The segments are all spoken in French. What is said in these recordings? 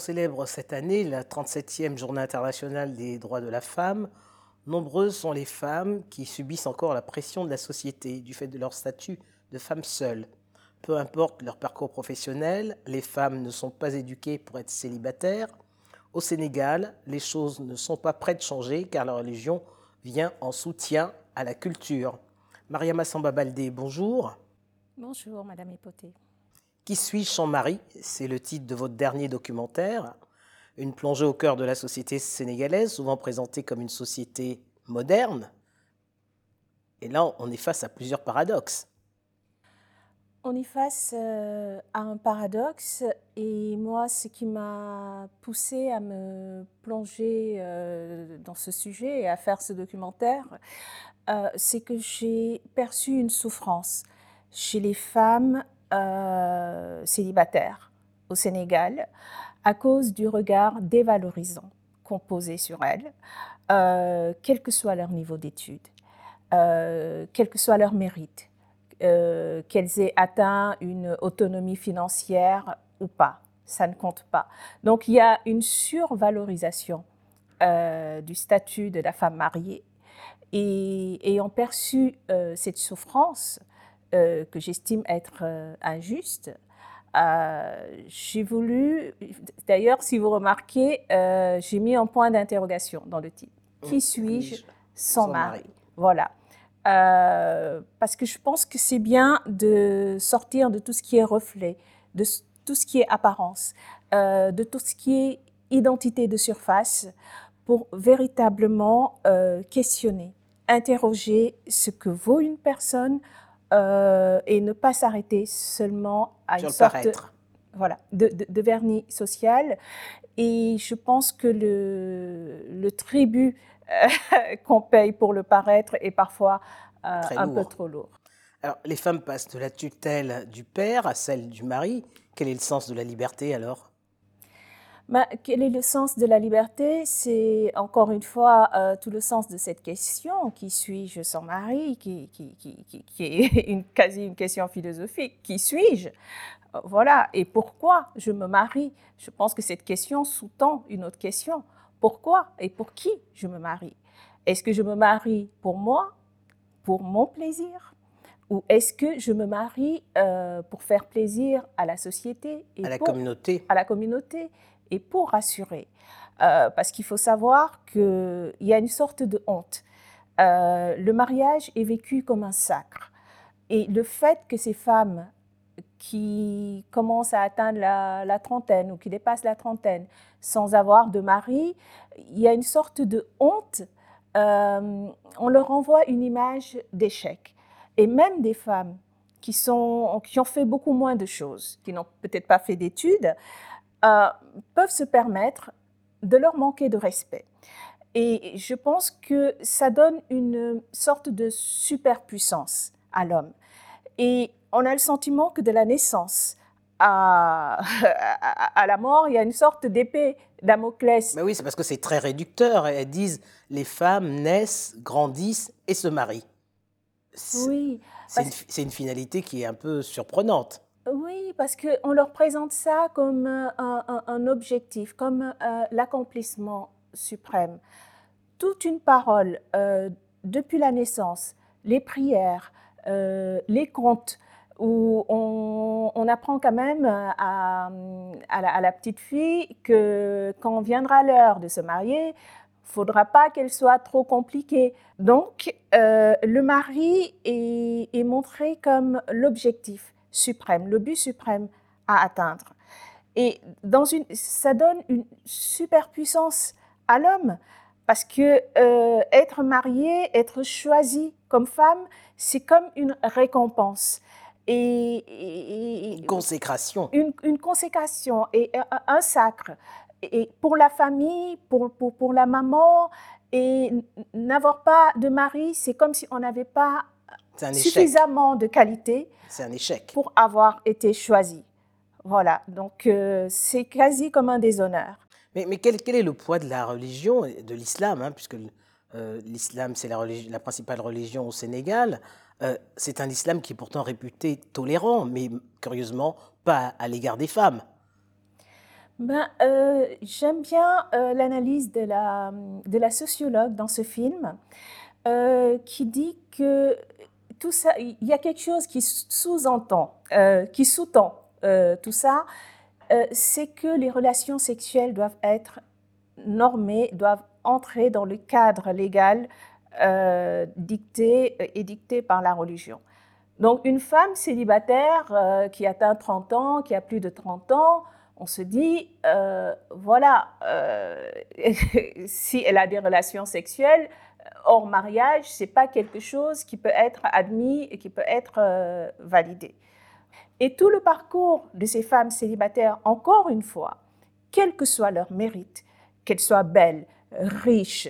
célèbre cette année la 37e journée internationale des droits de la femme, nombreuses sont les femmes qui subissent encore la pression de la société du fait de leur statut de femme seule. Peu importe leur parcours professionnel, les femmes ne sont pas éduquées pour être célibataires. Au Sénégal, les choses ne sont pas prêtes de changer car la religion vient en soutien à la culture. Mariama Samba Baldé, bonjour. Bonjour, Madame Hipoté. Qui suis-je sans mari? C'est le titre de votre dernier documentaire. Une plongée au cœur de la société sénégalaise, souvent présentée comme une société moderne. Et là, on est face à plusieurs paradoxes. On est face euh, à un paradoxe et moi, ce qui m'a poussé à me plonger euh, dans ce sujet et à faire ce documentaire, euh, c'est que j'ai perçu une souffrance chez les femmes célibataires au Sénégal à cause du regard dévalorisant qu'on posait sur elles, quel que soit leur niveau d'études, quel que soit leur mérite euh, qu'elles aient atteint une autonomie financière ou pas. Ça ne compte pas. Donc il y a une survalorisation euh, du statut de la femme mariée. Et ayant perçu euh, cette souffrance que j'estime être injuste, j'ai voulu, d'ailleurs si vous remarquez, j'ai mis un point d'interrogation dans le titre. Qui mmh. suis-je sans, mari? Voilà. Euh, parce que je pense que c'est bien de sortir de tout ce qui est reflet, de tout ce qui est apparence, euh, de tout ce qui est identité de surface, pour véritablement euh, questionner, interroger ce que vaut une personne et ne pas s'arrêter seulement à une sorte voilà, de, de, vernis social. Et je pense que le, le tribut qu'on paye pour le paraître est parfois euh, un peu trop lourd. Alors, les femmes passent de la tutelle du père à celle du mari. Quel est le sens de la liberté alors? Bah, quel est le sens de la liberté? C'est encore une fois euh, tout le sens de cette question. Qui suis-je sans mari qui, qui, qui, qui, est une, quasi une question philosophique. Qui suis-je? Voilà. Et pourquoi je me marie? Je pense que cette question sous-tend une autre question pourquoi et pour qui je me marie? Est-ce que je me marie pour moi, pour mon plaisir? Ou est-ce que je me marie euh, pour faire plaisir à la société et à la communauté? À la communauté? Et pour rassurer. Euh, parce qu'il faut savoir qu'il y a une sorte de honte. Euh, le mariage est vécu comme un sacre. Et le fait que ces femmes qui commencent à atteindre la, trentaine ou qui dépassent la trentaine sans avoir de mari, il y a une sorte de honte. Euh, on leur envoie une image d'échec. Et même des femmes qui, sont, qui ont fait beaucoup moins de choses, qui n'ont peut-être pas fait d'études, euh, peuvent se permettre de leur manquer de respect. Et je pense que ça donne une sorte de superpuissance à l'homme. Et on a le sentiment que de la naissance à, à, la mort, il y a une sorte d'épée Damoclès. Mais oui, c'est parce que c'est très réducteur. Elles disent les femmes naissent, grandissent et se marient. Oui. C'est une, finalité qui est un peu surprenante. Parce qu'on leur présente ça comme euh, un, objectif, comme euh, l'accomplissement suprême. Toute une parole, euh, depuis la naissance, les prières, les contes, où on, apprend quand même à, la, petite fille que quand viendra l'heure de se marier, faudra pas qu'elle soit trop compliquée. Donc, le mari est, montré comme l'objectif suprême, le but suprême à atteindre. Et dans une, ça donne une superpuissance à l'homme parce que euh, être marié, être choisi comme femme, c'est comme une récompense et, une consécration. Une, consécration et un, sacre. Et pour la famille, pour, pour, pour la maman, et n'avoir pas de mari, c'est comme si on n'avait pas suffisamment de qualité c'est un échec. pour avoir été choisi. Voilà, donc euh, c'est quasi comme un déshonneur. Mais, mais quel, quel, est le poids de la religion, de l'islam, hein, puisque euh, l'islam c'est la, la, principale religion au Sénégal euh, c'est un islam qui est pourtant réputé tolérant, mais curieusement pas à l'égard des femmes. ben, euh, J'aime bien euh, l'analyse de la, de la sociologue dans ce film euh, qui dit que il y a quelque chose qui sous-entend, qui sous-tend tout ça, c'est que les relations sexuelles doivent être normées, doivent entrer dans le cadre légal dicté, édicté par la religion. Donc une femme célibataire qui atteint 30 ans, qui a plus de 30 ans, on se dit, euh, voilà, euh, si elle a des relations sexuelles hors mariage, c'est pas quelque chose qui peut être admis et qui peut être euh, validé. Et tout le parcours de ces femmes célibataires, encore une fois, quel que soit leur mérite, qu'elles soient belles, riches,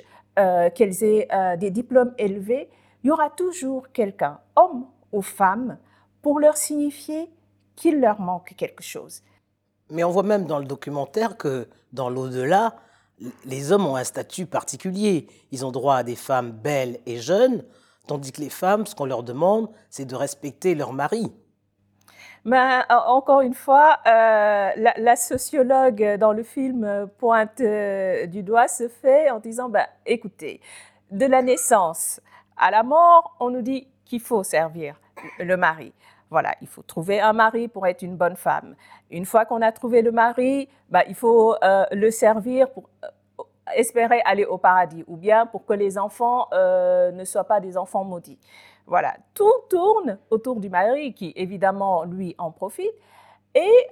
qu'elles aient des diplômes élevés, il y aura toujours quelqu'un, homme ou femme, pour leur signifier qu'il leur manque quelque chose. Mais on voit même dans le documentaire que dans l'au-delà, les hommes ont un statut particulier. Ils ont droit à des femmes belles et jeunes, tandis que les femmes, ce qu'on leur demande, c'est de respecter leur mari. Mais ben, encore une fois, euh, la, sociologue dans le film pointe euh, du doigt ce fait en disant, ben, écoutez, de la naissance à la mort, on nous dit qu'il faut servir le mari. Voilà, il faut trouver un mari pour être une bonne femme. Une fois qu'on a trouvé le mari, bah, il faut euh, le servir pour euh, espérer aller au paradis ou bien pour que les enfants euh, ne soient pas des enfants maudits. Voilà, tout tourne autour du mari qui évidemment lui en profite et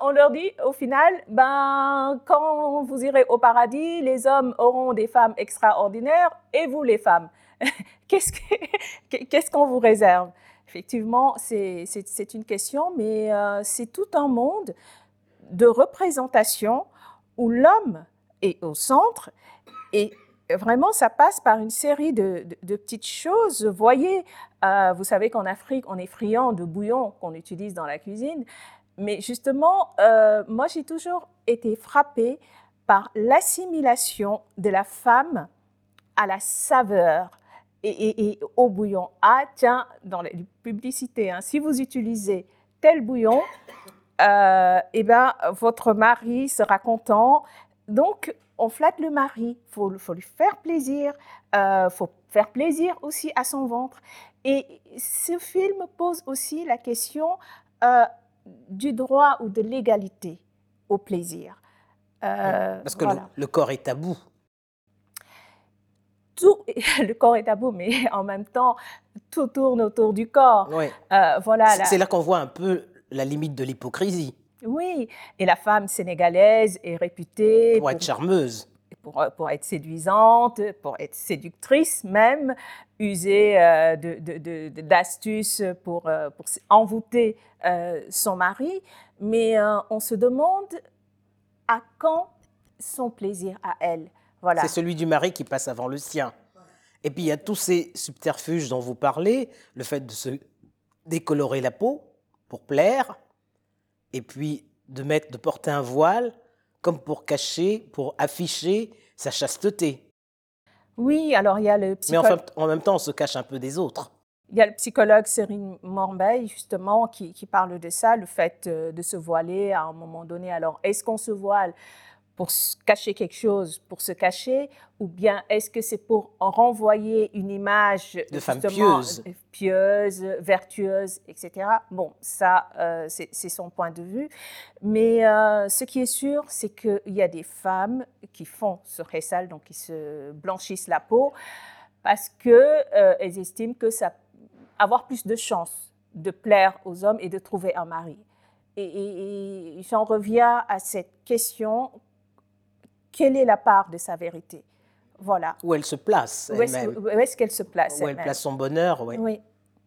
on leur dit au final, ben, quand vous irez au paradis, les hommes auront des femmes extraordinaires et vous les femmes. Qu'est-ce qu'on vous réserve? Effectivement, c'est une question, mais euh, c'est tout un monde de représentation où l'homme est au centre et vraiment, ça passe par une série de, petites choses. Voyez, euh, vous savez qu'en Afrique, on est friand de bouillon qu'on utilise dans la cuisine. Mais justement, euh, moi, j'ai toujours été frappée par l'assimilation de la femme à la saveur et, au bouillon. Ah, tiens, dans les publicités, hein, si vous utilisez tel bouillon, euh, eh ben, votre mari sera content. Donc, on flatte le mari, il faut, faut, lui faire plaisir, il euh, faut faire plaisir aussi à son ventre. Et ce film pose aussi la question euh, du droit ou de l'égalité au plaisir. Parce que le, corps est tabou tout, le corps est tabou, mais en même temps, tout tourne autour du corps. Euh, voilà. C'est là qu'on voit un peu la limite de l'hypocrisie. Oui, et la femme sénégalaise est réputée pour, être charmeuse. Pour, euh, pour, être séduisante, pour être séductrice même, user euh, d'astuces pour, pour envoûter son mari. Mais on se demande à quand son plaisir à elle c'est celui du mari qui passe avant le sien. Et puis il y a tous ces subterfuges dont vous parlez, le fait de se décolorer la peau pour plaire, et puis de mettre, de porter un voile comme pour cacher, pour afficher sa chasteté. Oui, alors il y a le psychologue. Mais en, même temps, on se cache un peu des autres. Il y a le psychologue Cyril Morbeil, justement, qui, qui, parle de ça, le fait euh, de se voiler à un moment donné. Alors, est-ce qu'on se voile? Pour cacher quelque chose, pour se cacher, ou bien est-ce que c'est pour renvoyer une image de femme pieuse. pieuse, vertueuse, etc. Bon, ça, euh, c'est son point de vue. Mais euh, ce qui est sûr, c'est qu'il y a des femmes qui font ce réssal, donc qui se blanchissent la peau, parce qu'elles euh, estiment que ça avoir plus de chances de plaire aux hommes et de trouver un mari. Et, et, et j'en reviens à cette question quelle est la part de sa vérité. Voilà. Où elle se place. Où est-ce qu'elle se place Où elle place son bonheur, oui. Oui,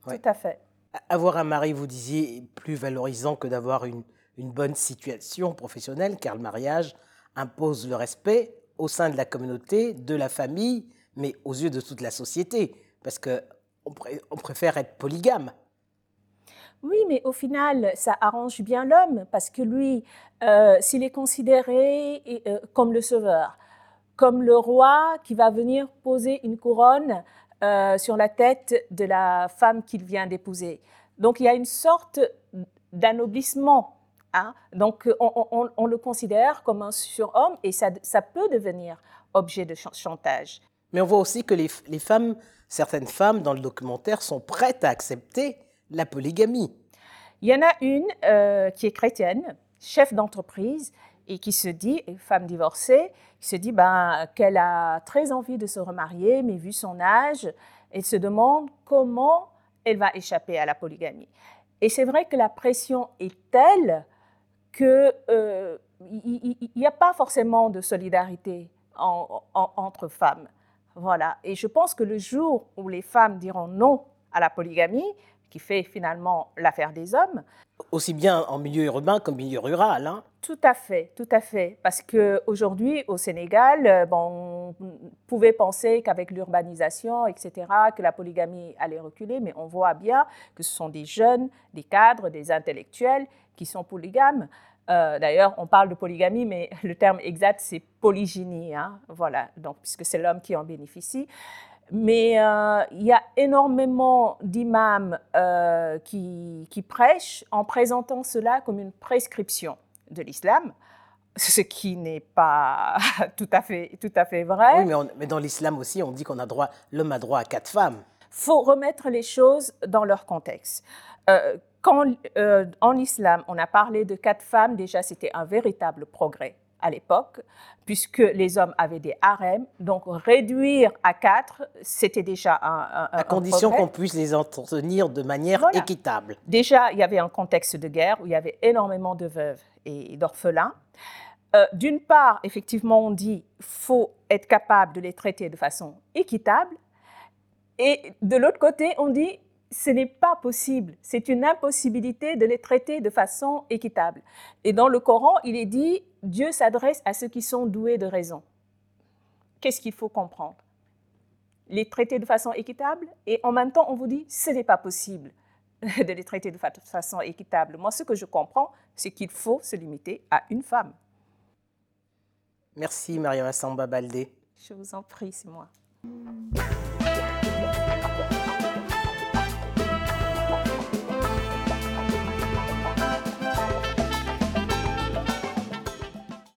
tout à fait. Avoir un mari, vous disiez, est plus valorisant que d'avoir une, une bonne situation professionnelle, car le mariage impose le respect au sein de la communauté, de la famille, mais aux yeux de toute la société, parce qu'on on préfère être polygame. Oui, mais au final, ça arrange bien l'homme parce que lui, euh, s'il est considéré euh, comme le sauveur, comme le roi qui va venir poser une couronne euh, sur la tête de la femme qu'il vient d'épouser. Donc il y a une sorte d'anoblissement Hein. Donc, on, le considère comme un surhomme et ça, peut devenir objet de chantage. Mais on voit aussi que les, femmes, certaines femmes dans le documentaire sont prêtes à accepter la polygamie. Il y en a une euh, qui est chrétienne, chef d'entreprise, et qui se dit, femme divorcée, qui se dit ben, qu'elle a très envie de se remarier, mais vu son âge, elle se demande comment elle va échapper à la polygamie. Et c'est vrai que la pression est telle qu'il euh, n'y a pas forcément de solidarité entre femmes. Voilà. Et je pense que le jour où les femmes diront non à la polygamie, qui fait finalement l'affaire des hommes. Aussi bien en milieu urbain qu'en milieu rural. Hein. Tout à fait, tout à fait. Parce qu'aujourd'hui, au Sénégal, euh, bon, on pouvait penser qu'avec l'urbanisation, etc., que la polygamie allait reculer, mais on voit bien que ce sont des jeunes, des cadres, des intellectuels qui sont polygames. Euh, d'ailleurs, on parle de polygamie, mais le terme exact, c'est polygynie. Hein, voilà, donc, puisque c'est l'homme qui en bénéficie. Mais euh, il y a énormément d'imams euh, qui, qui, prêchent en présentant cela comme une prescription de l'islam, ce qui n'est pas tout à fait, tout à fait vrai. Oui, mais, dans l'islam aussi, on dit qu'on a droit, l'homme a droit à quatre femmes. Il faut remettre les choses dans leur contexte. Euh, quand en islam, on a parlé de quatre femmes, déjà c'était un véritable progrès à l'époque, puisque les hommes avaient des harems. Donc réduire à quatre, c'était déjà un, un À condition qu'on puisse les entretenir de manière équitable. Déjà, il y avait un contexte de guerre où il y avait énormément de veuves et d'orphelins. Euh, d'une part, effectivement, on dit faut être capable de les traiter de façon équitable. Et de l'autre côté, on dit ce n'est pas possible. C'est une impossibilité de les traiter de façon équitable. Et dans le Coran, il est dit, Dieu s'adresse à ceux qui sont doués de raison. Qu'est-ce qu'il faut comprendre? Les traiter de façon équitable et en même temps, on vous dit, ce n'est pas possible de les traiter de façon équitable. Moi, ce que je comprends, c'est qu'il faut se limiter à une femme. Merci, Maria Samba Baldé. Je vous en prie, c'est moi.